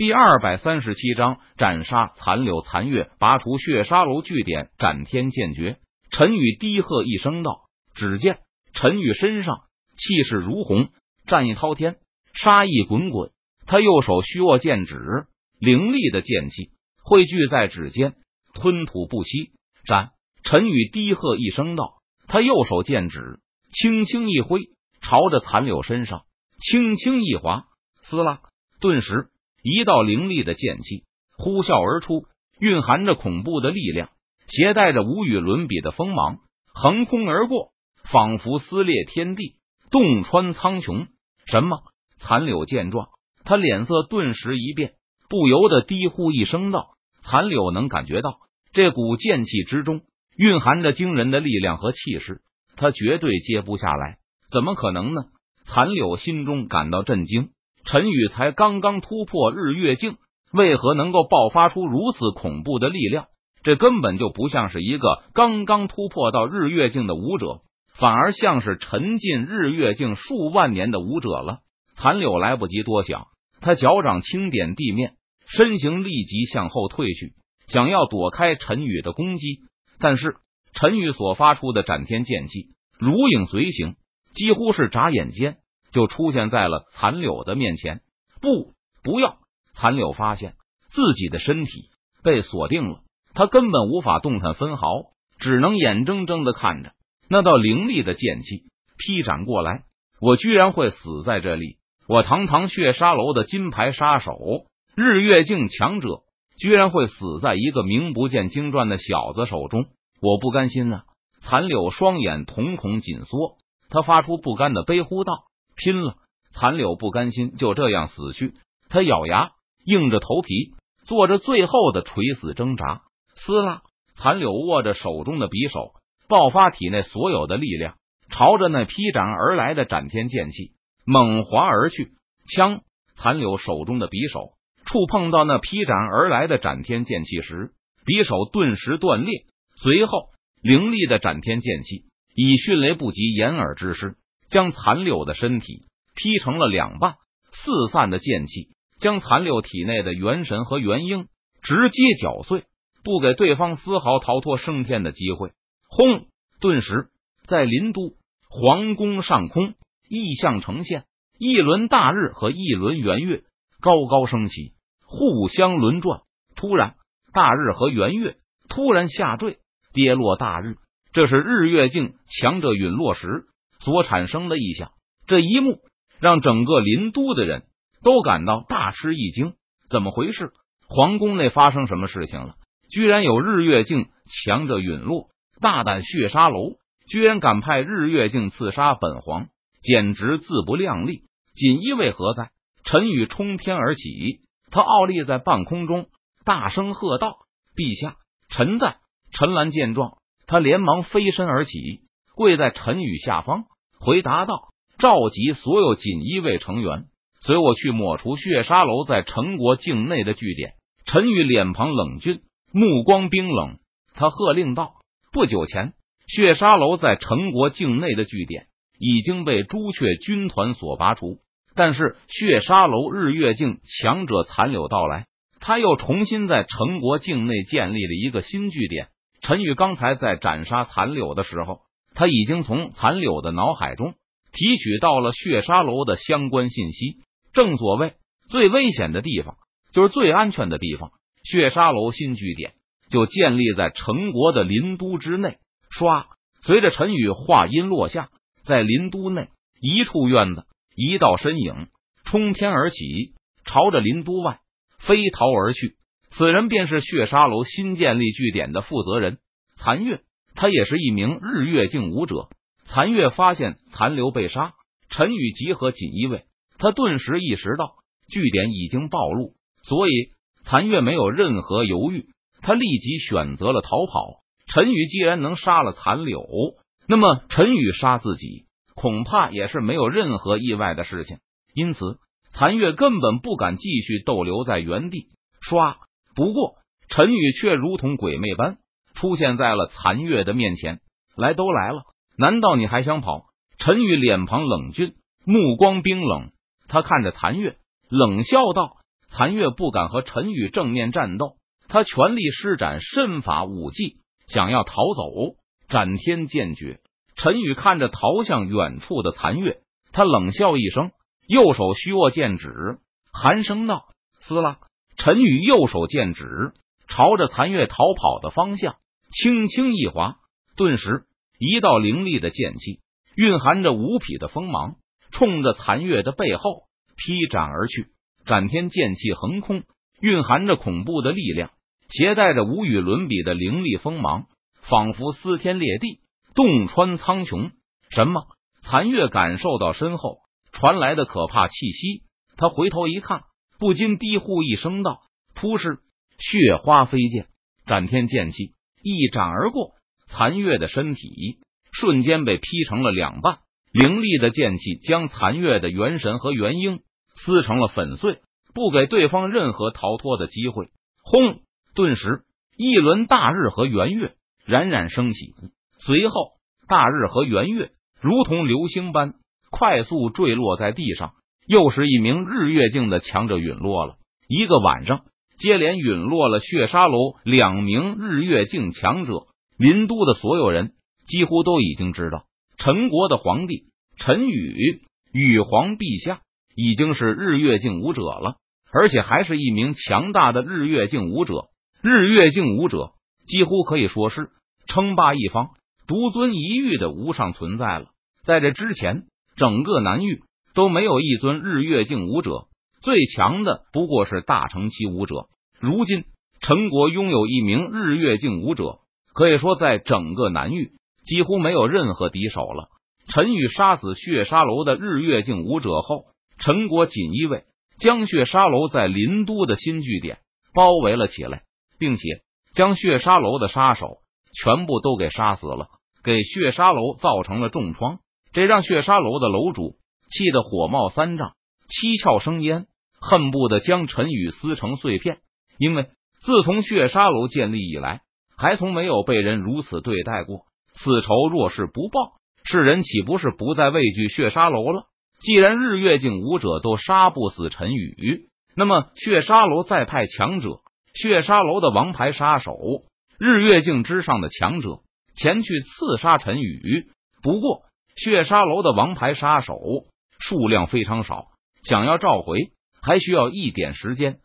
第二百三十七章斩杀残柳残月，拔除血杀楼据点，斩天剑诀。陈宇低喝一声道：“只见陈宇身上气势如虹，战意滔天，杀意滚滚。他右手虚握剑指，凌厉的剑气汇聚在指尖，吞吐不息。斩！陈宇低喝一声道：“他右手剑指轻轻一挥，朝着残柳身上轻轻一划，撕拉，顿时。”一道凌厉的剑气呼啸而出，蕴含着恐怖的力量，携带着无与伦比的锋芒，横空而过，仿佛撕裂天地，洞穿苍穹。什么？残柳见状，他脸色顿时一变，不由得低呼一声道：“残柳能感觉到这股剑气之中蕴含着惊人的力量和气势，他绝对接不下来。怎么可能呢？”残柳心中感到震惊。陈宇才刚刚突破日月境，为何能够爆发出如此恐怖的力量？这根本就不像是一个刚刚突破到日月境的武者，反而像是沉浸日月境数万年的武者了。残柳来不及多想，他脚掌轻点地面，身形立即向后退去，想要躲开陈宇的攻击。但是陈宇所发出的斩天剑气如影随形，几乎是眨眼间。就出现在了残柳的面前。不，不要！残柳发现自己的身体被锁定了，他根本无法动弹分毫，只能眼睁睁的看着那道凌厉的剑气劈斩过来。我居然会死在这里！我堂堂血沙楼的金牌杀手，日月境强者，居然会死在一个名不见经传的小子手中！我不甘心啊！残柳双眼瞳孔紧缩，他发出不甘的悲呼道。拼了！残柳不甘心就这样死去，他咬牙，硬着头皮，做着最后的垂死挣扎。撕拉！残柳握着手中的匕首，爆发体内所有的力量，朝着那劈斩而来的斩天剑气猛划而去。枪！残柳手中的匕首触碰到那劈斩而来的斩天剑气时，匕首顿时断裂。随后，凌厉的斩天剑气以迅雷不及掩耳之势。将残柳的身体劈成了两半，四散的剑气将残柳体内的元神和元婴直接搅碎，不给对方丝毫逃脱升天的机会。轰！顿时，在林都皇宫上空，异象呈现，一轮大日和一轮圆月高高升起，互相轮转。突然，大日和圆月突然下坠，跌落大日。这是日月境强者陨落时。所产生的异象，这一幕让整个林都的人都感到大吃一惊。怎么回事？皇宫内发生什么事情了？居然有日月镜强者陨落！大胆血杀楼，居然敢派日月镜刺杀本皇，简直自不量力！锦衣卫何在？陈宇冲天而起，他傲立在半空中，大声喝道：“陛下，臣在！”陈兰见状，他连忙飞身而起。跪在陈宇下方，回答道：“召集所有锦衣卫成员，随我去抹除血沙楼在陈国境内的据点。”陈宇脸庞冷峻，目光冰冷，他喝令道：“不久前，血沙楼在陈国境内的据点已经被朱雀军团所拔除，但是血沙楼日月境强者残留到来，他又重新在陈国境内建立了一个新据点。”陈宇刚才在斩杀残柳的时候。他已经从残柳的脑海中提取到了血沙楼的相关信息。正所谓，最危险的地方就是最安全的地方。血沙楼新据点就建立在陈国的林都之内。唰，随着陈宇话音落下，在林都内一处院子，一道身影冲天而起，朝着林都外飞逃而去。此人便是血沙楼新建立据点的负责人残月。他也是一名日月境武者。残月发现残留被杀，陈宇集合锦衣卫，他顿时意识到据点已经暴露，所以残月没有任何犹豫，他立即选择了逃跑。陈宇既然能杀了残柳，那么陈宇杀自己恐怕也是没有任何意外的事情。因此，残月根本不敢继续逗留在原地。唰！不过陈宇却如同鬼魅般。出现在了残月的面前，来都来了，难道你还想跑？陈宇脸庞冷峻，目光冰冷，他看着残月，冷笑道：“残月不敢和陈宇正面战斗，他全力施展身法武技，想要逃走。斩天剑诀，陈宇看着逃向远处的残月，他冷笑一声，右手虚握剑指，寒声道：“撕拉！”陈宇右手剑指朝着残月逃跑的方向轻轻一划，顿时一道凌厉的剑气，蕴含着无匹的锋芒，冲着残月的背后劈斩而去。斩天剑气横空，蕴含着恐怖的力量，携带着无与伦比的凌厉锋芒。仿佛撕天裂地，洞穿苍穹。什么？残月感受到身后传来的可怕气息，他回头一看，不禁低呼一声道：“突施血花飞溅，斩天剑气一斩而过，残月的身体瞬间被劈成了两半。凌厉的剑气将残月的元神和元婴撕成了粉碎，不给对方任何逃脱的机会。轰！顿时，一轮大日和圆月。冉冉升起，随后大日和圆月如同流星般快速坠落在地上。又是一名日月境的强者陨落了。一个晚上，接连陨落了血沙楼两名日月境强者。林都的所有人几乎都已经知道，陈国的皇帝陈宇羽皇陛下已经是日月境武者了，而且还是一名强大的日月境武者。日月境武者几乎可以说是。称霸一方、独尊一域的无上存在了。在这之前，整个南域都没有一尊日月境武者，最强的不过是大成期武者。如今，陈国拥有一名日月境武者，可以说在整个南域几乎没有任何敌手了。陈宇杀死血沙楼的日月境武者后，陈国锦衣卫将血沙楼在林都的新据点包围了起来，并且将血沙楼的杀手。全部都给杀死了，给血沙楼造成了重创，这让血沙楼的楼主气得火冒三丈，七窍生烟，恨不得将陈宇撕成碎片。因为自从血沙楼建立以来，还从没有被人如此对待过。此仇若是不报，世人岂不是不再畏惧血沙楼了？既然日月境武者都杀不死陈宇，那么血沙楼再派强者，血沙楼的王牌杀手。日月镜之上的强者前去刺杀陈宇，不过血沙楼的王牌杀手数量非常少，想要召回还需要一点时间。